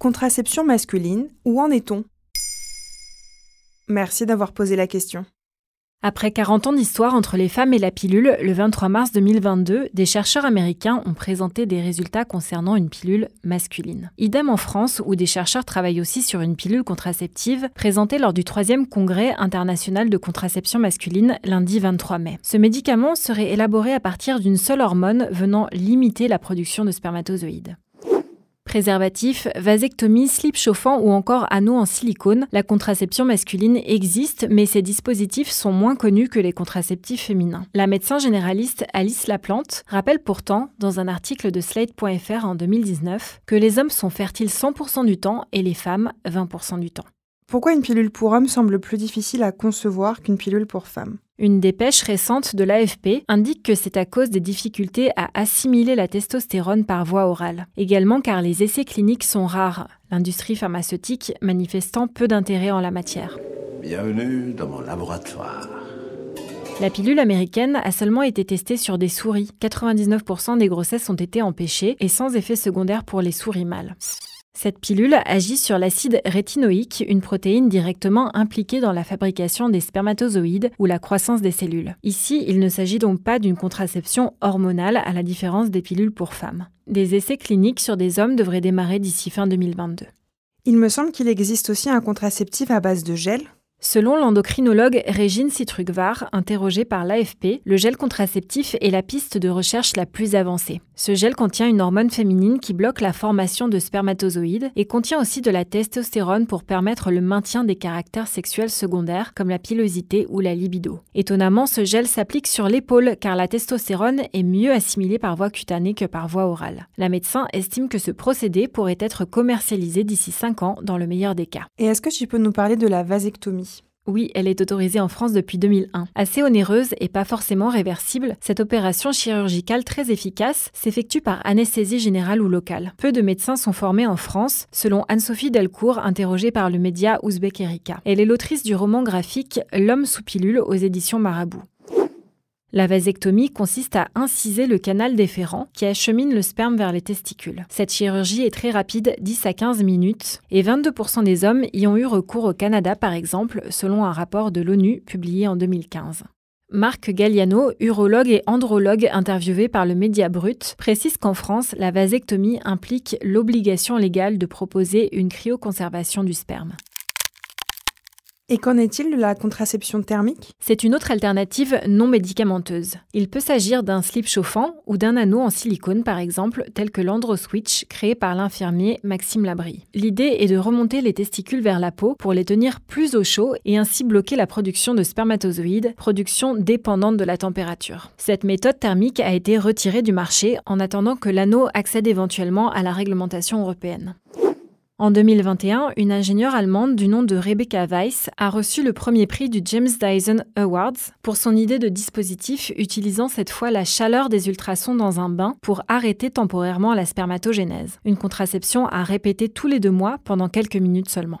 Contraception masculine, où en est-on? Merci d'avoir posé la question. Après 40 ans d'histoire entre les femmes et la pilule, le 23 mars 2022, des chercheurs américains ont présenté des résultats concernant une pilule masculine. Idem en France, où des chercheurs travaillent aussi sur une pilule contraceptive présentée lors du 3e congrès international de contraception masculine lundi 23 mai. Ce médicament serait élaboré à partir d'une seule hormone venant limiter la production de spermatozoïdes. Préservatifs, vasectomie, slip chauffant ou encore anneaux en silicone, la contraception masculine existe, mais ces dispositifs sont moins connus que les contraceptifs féminins. La médecin généraliste Alice Laplante rappelle pourtant, dans un article de Slate.fr en 2019, que les hommes sont fertiles 100% du temps et les femmes 20% du temps. Pourquoi une pilule pour homme semble plus difficile à concevoir qu'une pilule pour femme une dépêche récente de l'AFP indique que c'est à cause des difficultés à assimiler la testostérone par voie orale. Également car les essais cliniques sont rares, l'industrie pharmaceutique manifestant peu d'intérêt en la matière. Bienvenue dans mon laboratoire. La pilule américaine a seulement été testée sur des souris. 99% des grossesses ont été empêchées et sans effet secondaire pour les souris mâles. Cette pilule agit sur l'acide rétinoïque, une protéine directement impliquée dans la fabrication des spermatozoïdes ou la croissance des cellules. Ici, il ne s'agit donc pas d'une contraception hormonale à la différence des pilules pour femmes. Des essais cliniques sur des hommes devraient démarrer d'ici fin 2022. Il me semble qu'il existe aussi un contraceptif à base de gel, Selon l'endocrinologue Régine Citrugvar, interrogée par l'AFP, le gel contraceptif est la piste de recherche la plus avancée. Ce gel contient une hormone féminine qui bloque la formation de spermatozoïdes et contient aussi de la testostérone pour permettre le maintien des caractères sexuels secondaires comme la pilosité ou la libido. Étonnamment, ce gel s'applique sur l'épaule car la testostérone est mieux assimilée par voie cutanée que par voie orale. La médecin estime que ce procédé pourrait être commercialisé d'ici 5 ans dans le meilleur des cas. Et est-ce que tu peux nous parler de la vasectomie? Oui, elle est autorisée en France depuis 2001. Assez onéreuse et pas forcément réversible, cette opération chirurgicale très efficace s'effectue par anesthésie générale ou locale. Peu de médecins sont formés en France, selon Anne-Sophie Delcourt, interrogée par le média Ouzbek Erika. Elle est l'autrice du roman graphique L'homme sous pilule aux éditions Marabout. La vasectomie consiste à inciser le canal déférent qui achemine le sperme vers les testicules. Cette chirurgie est très rapide, 10 à 15 minutes, et 22% des hommes y ont eu recours au Canada par exemple, selon un rapport de l'ONU publié en 2015. Marc Galliano, urologue et andrologue interviewé par le Média Brut, précise qu'en France, la vasectomie implique l'obligation légale de proposer une cryoconservation du sperme. Et qu'en est-il de la contraception thermique? C'est une autre alternative non médicamenteuse. Il peut s'agir d'un slip chauffant ou d'un anneau en silicone par exemple, tel que l'AndroSwitch créé par l'infirmier Maxime Labrie. L'idée est de remonter les testicules vers la peau pour les tenir plus au chaud et ainsi bloquer la production de spermatozoïdes, production dépendante de la température. Cette méthode thermique a été retirée du marché en attendant que l'anneau accède éventuellement à la réglementation européenne. En 2021, une ingénieure allemande du nom de Rebecca Weiss a reçu le premier prix du James Dyson Awards pour son idée de dispositif utilisant cette fois la chaleur des ultrasons dans un bain pour arrêter temporairement la spermatogénèse. Une contraception à répéter tous les deux mois pendant quelques minutes seulement.